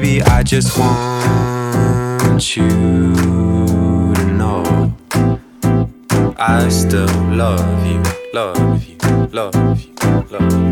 baby, I just want you to know I still love you, love you, love you, love you.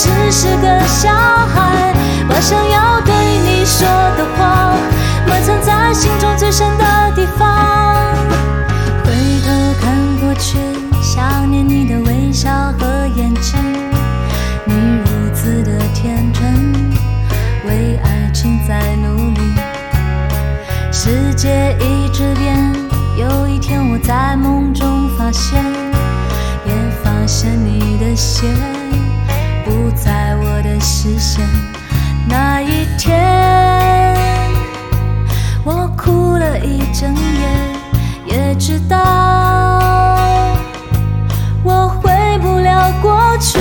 只是个小孩，把想要对你说的话埋藏在心中最深的地方。回头看过去，想念你的微笑和眼睛，你如此的天真，为爱情在努力。世界一直变，有一天我在梦中发现，也发现你的鞋在我的视线。那一天，我哭了一整夜，也知道我回不了过去。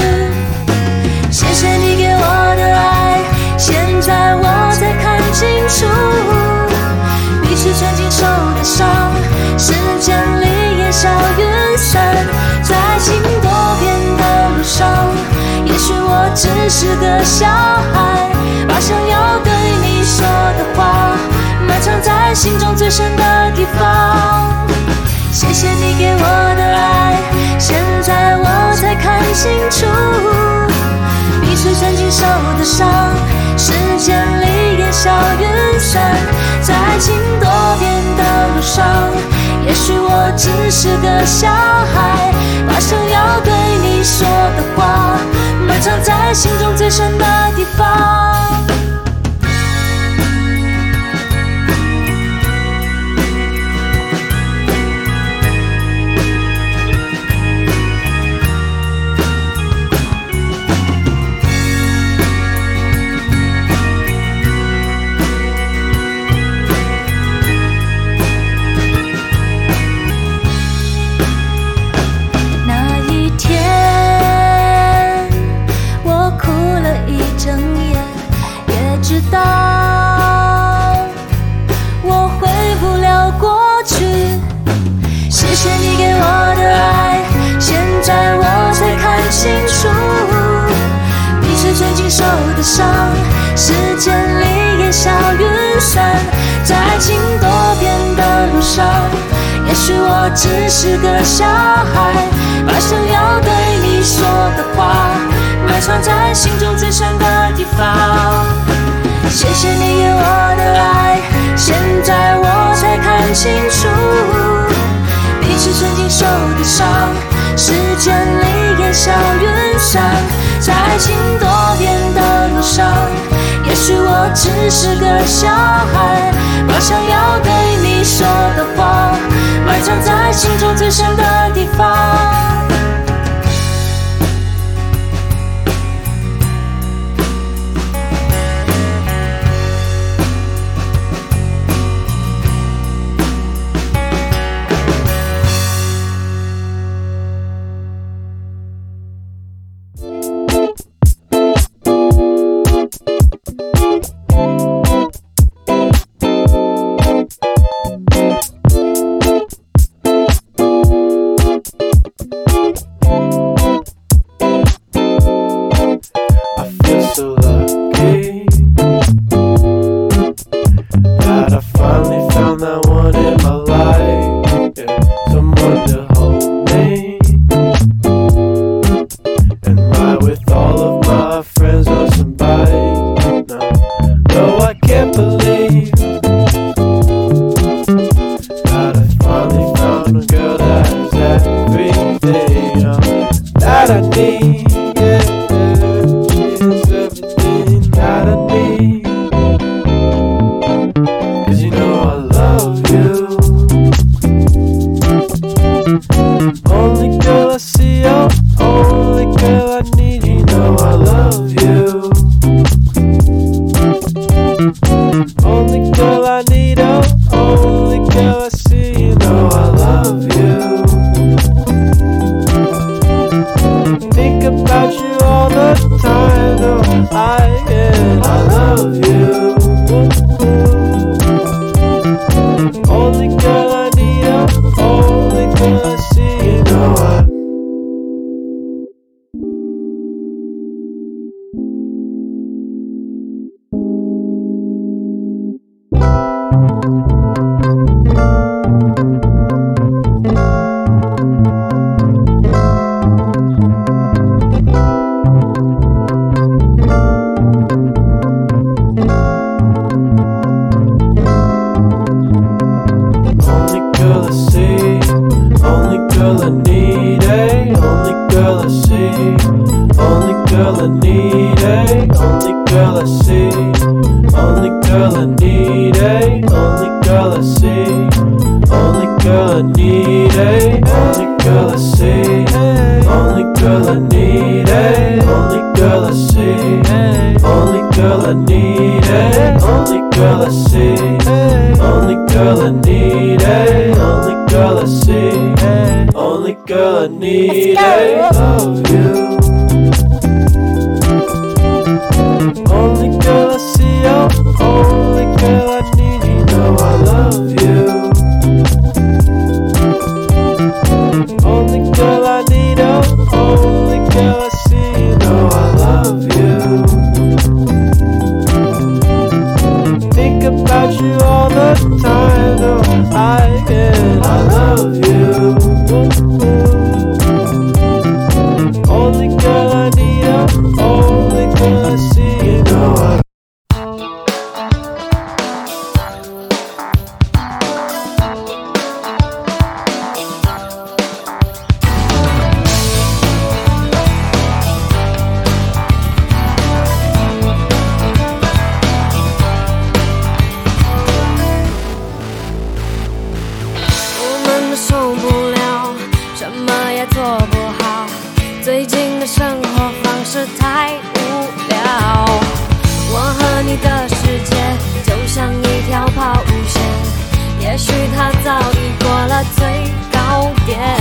谢谢你给我的爱，现在我才看清楚，你是曾经受的伤，时间里只是个小孩，把想要对你说的话埋藏在心中最深的地方。谢谢你给我的爱，现在我才看清楚，彼此曾经受的伤，时间里烟消云散，在爱情多变的路上，也许我只是个小孩，把想说的话，埋藏在心中最深的地方。谢谢你给我的爱，现在我才看清楚，你是曾经受的伤，时间里烟消云散，在爱情多变的路上。也许我只是个小孩，把想要对你说的话埋藏在心中最深的地方。谢谢你给我的爱，现在我才看清楚，是曾经受的伤，时间里烟消云散，在爱情多变的路上。也许我只是个小孩，把想要对你说的话埋藏在心中最深的地方。hey. Only girl I see, hey. only girl I need, hey. only girl I see, hey. only girl I need, hey. only girl I see, hey. only girl I need. Hey. Love you. Only girl I see, oh, only girl I need, you know I love you. 做不好最近的生活方式太无聊。我和你的世界就像一条抛物线也许它早已过了最高点。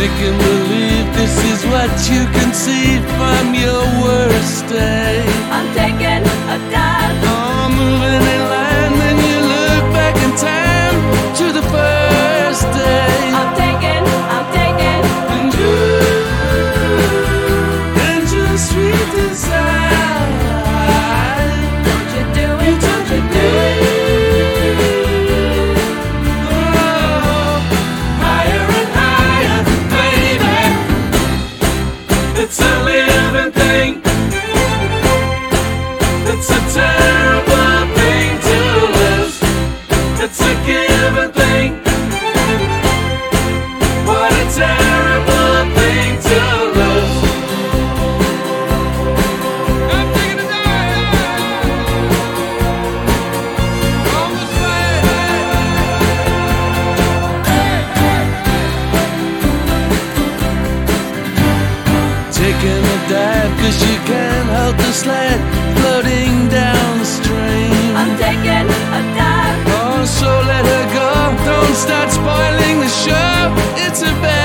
They can believe this is what you can see from your worst day. I'm taking a dive. I'm moving in life. Start spoiling the show. It's a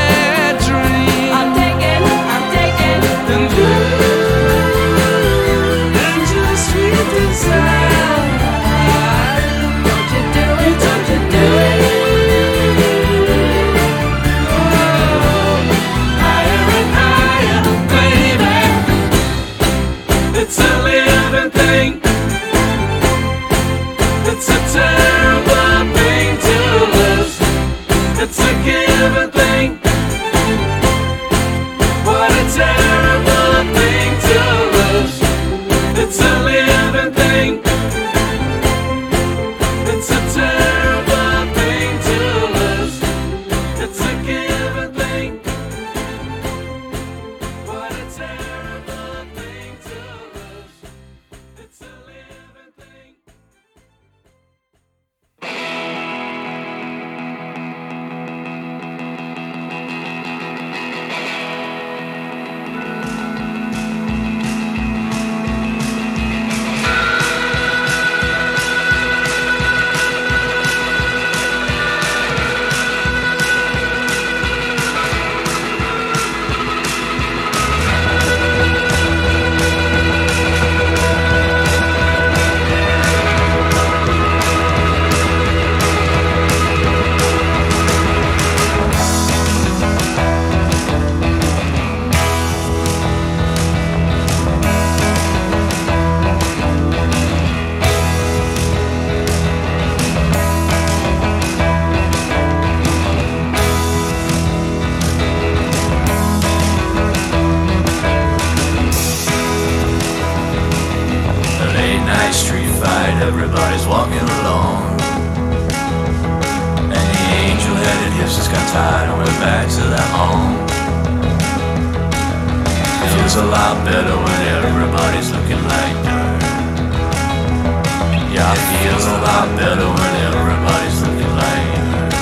a lot better when everybody's looking like dirt.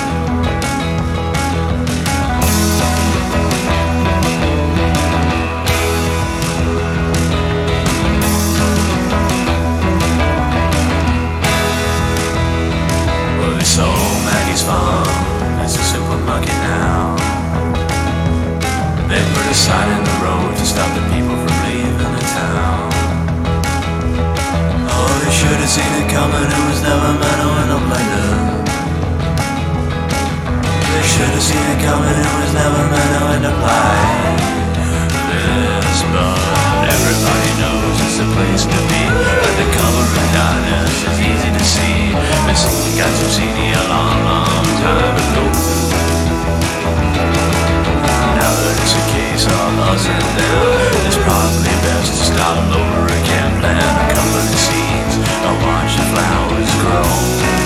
Well, they sold Maggie's farm as a supermarket now. They put a sign in the road to stop the people from leaving the town. Should have seen it coming, it was never meant to end up like that. They should have seen it coming, it was never meant to end up like this. But everybody knows it's the place to be. Under cover of darkness, it's easy to see. Missing got to see the a long, long time ago. Now that it's a case of us and them, it's probably best to start over again. Plant flowers grow.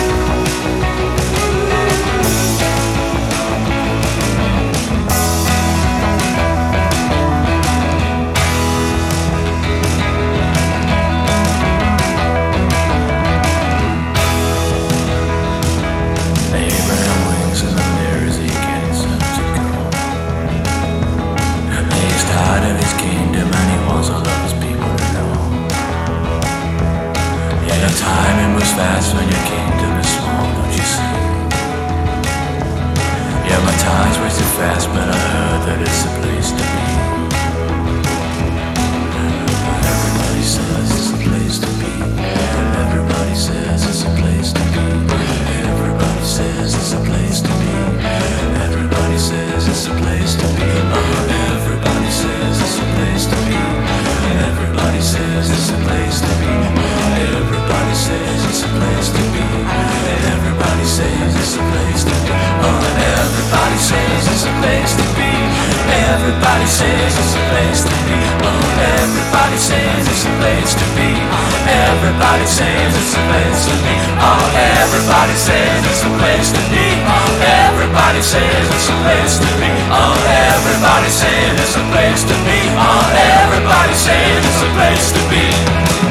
Everybody says it's a place to be. Oh, everybody says it's a place to be. Oh, everybody says it's a place to be.